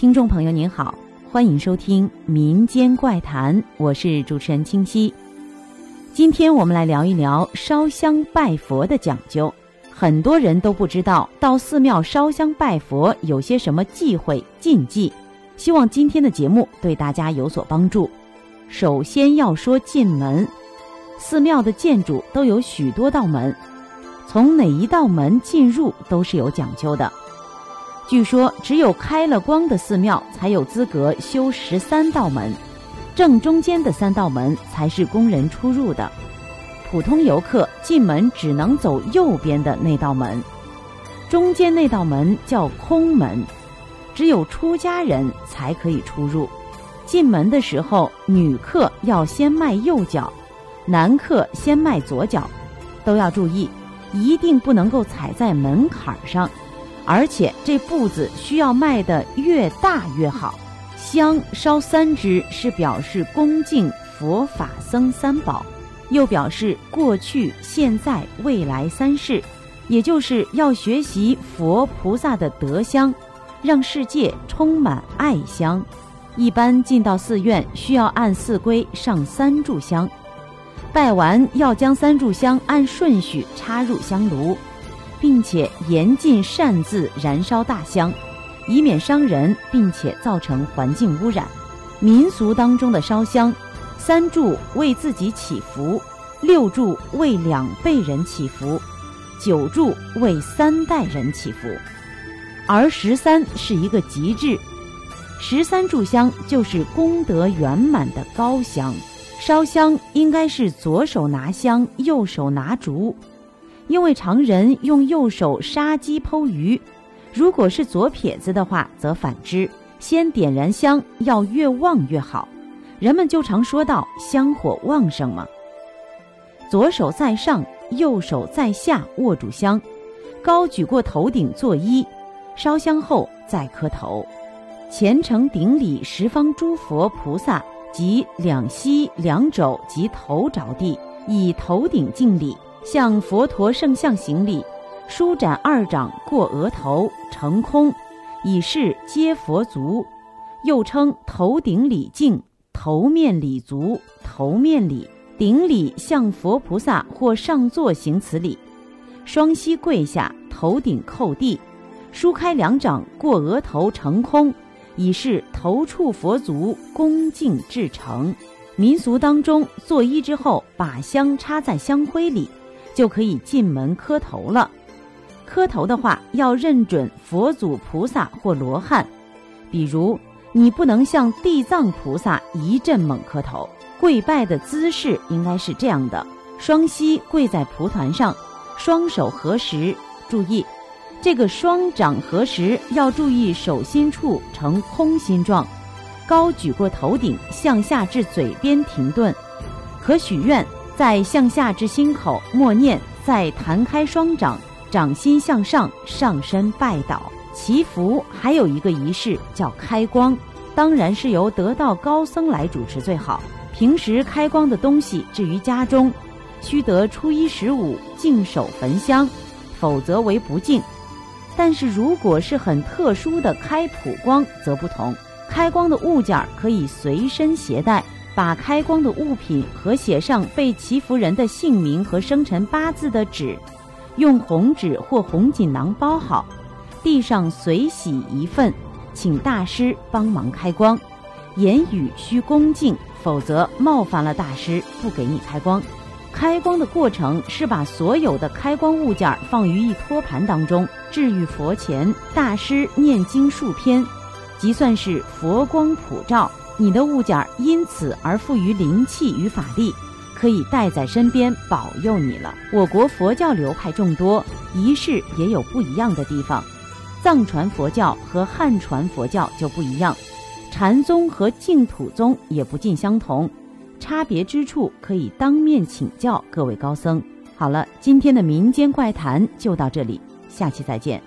听众朋友您好，欢迎收听《民间怪谈》，我是主持人清溪。今天我们来聊一聊烧香拜佛的讲究。很多人都不知道到寺庙烧香拜佛有些什么忌讳禁忌，希望今天的节目对大家有所帮助。首先要说进门，寺庙的建筑都有许多道门，从哪一道门进入都是有讲究的。据说，只有开了光的寺庙才有资格修十三道门，正中间的三道门才是供人出入的，普通游客进门只能走右边的那道门，中间那道门叫空门，只有出家人才可以出入。进门的时候，女客要先迈右脚，男客先迈左脚，都要注意，一定不能够踩在门槛上。而且这步子需要迈得越大越好。香烧三支是表示恭敬佛法僧三宝，又表示过去、现在、未来三世，也就是要学习佛菩萨的德香，让世界充满爱香。一般进到寺院需要按寺规上三炷香，拜完要将三炷香按顺序插入香炉。并且严禁擅自燃烧大香，以免伤人，并且造成环境污染。民俗当中的烧香，三炷为自己祈福，六炷为两辈人祈福，九炷为三代人祈福，而十三是一个极致。十三炷香就是功德圆满的高香。烧香应该是左手拿香，右手拿烛。因为常人用右手杀鸡剖鱼，如果是左撇子的话，则反之。先点燃香，要越旺越好。人们就常说到香火旺盛嘛。左手在上，右手在下握住香，高举过头顶作揖，烧香后再磕头，虔诚顶礼十方诸佛菩萨及两膝两肘及头着地，以头顶敬礼。向佛陀圣像行礼，舒展二掌过额头成空，以示接佛足，又称头顶礼敬、头面礼足、头面礼顶礼向佛菩萨或上座行此礼，双膝跪下，头顶叩地，舒开两掌过额头成空，以示头触佛足，恭敬至诚。民俗当中，作揖之后，把香插在香灰里。就可以进门磕头了。磕头的话，要认准佛祖、菩萨或罗汉。比如，你不能向地藏菩萨一阵猛磕头。跪拜的姿势应该是这样的：双膝跪在蒲团上，双手合十。注意，这个双掌合十要注意手心处呈空心状，高举过头顶，向下至嘴边停顿。可许愿。在向下至心口默念，再弹开双掌，掌心向上，上身拜倒祈福。还有一个仪式叫开光，当然是由得道高僧来主持最好。平时开光的东西置于家中，须得初一十五净手焚香，否则为不敬。但是如果是很特殊的开普光，则不同。开光的物件可以随身携带。把开光的物品和写上被祈福人的姓名和生辰八字的纸，用红纸或红锦囊包好，地上随喜一份，请大师帮忙开光。言语需恭敬，否则冒犯了大师，不给你开光。开光的过程是把所有的开光物件放于一托盘当中，置于佛前，大师念经数篇，即算是佛光普照。你的物件因此而赋予灵气与法力，可以带在身边保佑你了。我国佛教流派众多，仪式也有不一样的地方。藏传佛教和汉传佛教就不一样，禅宗和净土宗也不尽相同，差别之处可以当面请教各位高僧。好了，今天的民间怪谈就到这里，下期再见。